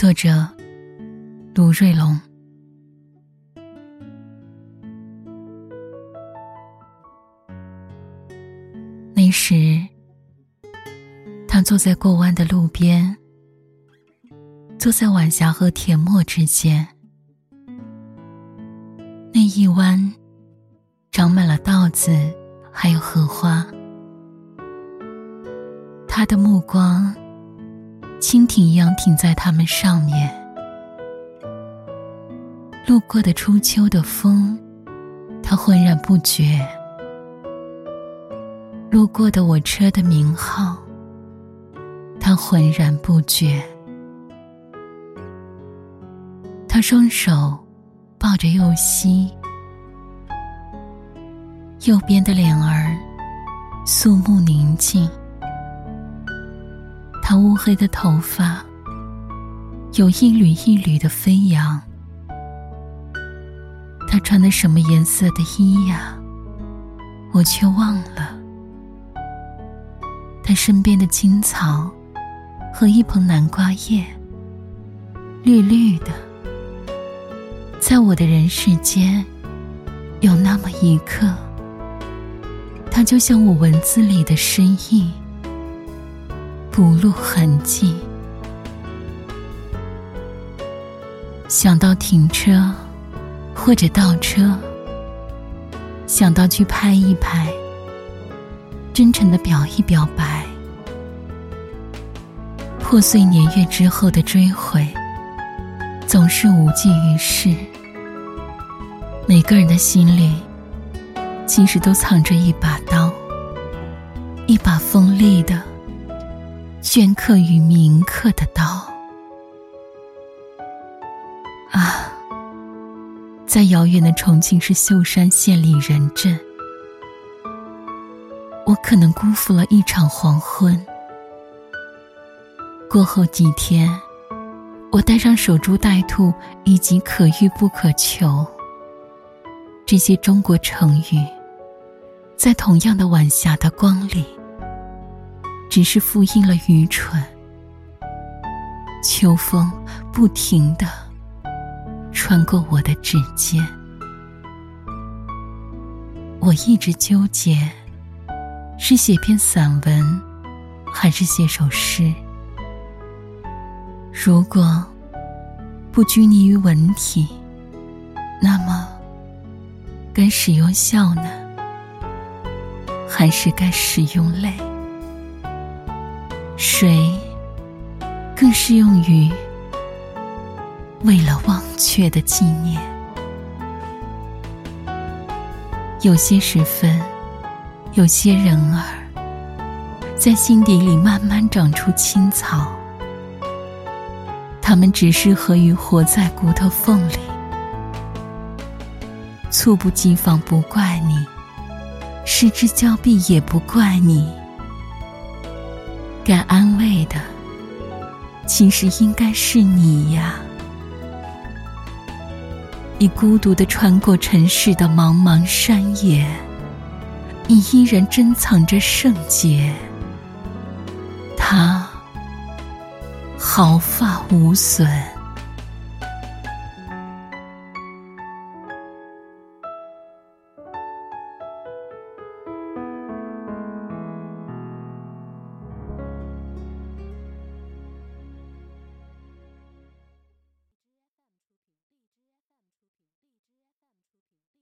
作者：卢瑞龙。那时，他坐在过弯的路边，坐在晚霞和田陌之间。那一弯，长满了稻子，还有荷花。他的目光，蜻蜓一样停在它们上面。路过的初秋的风，他浑然不觉；路过的我车的名号，他浑然不觉。他双手抱着右膝，右边的脸儿肃穆宁静。他乌黑的头发，有一缕一缕的飞扬。他穿的什么颜色的衣呀？我却忘了。他身边的青草和一捧南瓜叶，绿绿的。在我的人世间，有那么一刻，他就像我文字里的深意。不露痕迹。想到停车，或者倒车，想到去拍一拍，真诚的表一表白。破碎年月之后的追悔，总是无济于事。每个人的心里，其实都藏着一把刀，一把锋利的。镌刻与铭刻的刀啊，在遥远的重庆市秀山县里仁镇，我可能辜负了一场黄昏。过后几天，我带上守株待兔以及可遇不可求这些中国成语，在同样的晚霞的光里。只是复印了愚蠢。秋风不停的穿过我的指尖，我一直纠结，是写篇散文，还是写首诗？如果不拘泥于文体，那么该使用笑呢，还是该使用泪？水，更适用于为了忘却的纪念。有些时分，有些人儿，在心底里慢慢长出青草，他们只适合于活在骨头缝里。猝不及防不怪你，失之交臂也不怪你。该安慰的，其实应该是你呀。你孤独的穿过城市的茫茫山野，你依然珍藏着圣洁。他毫发无损。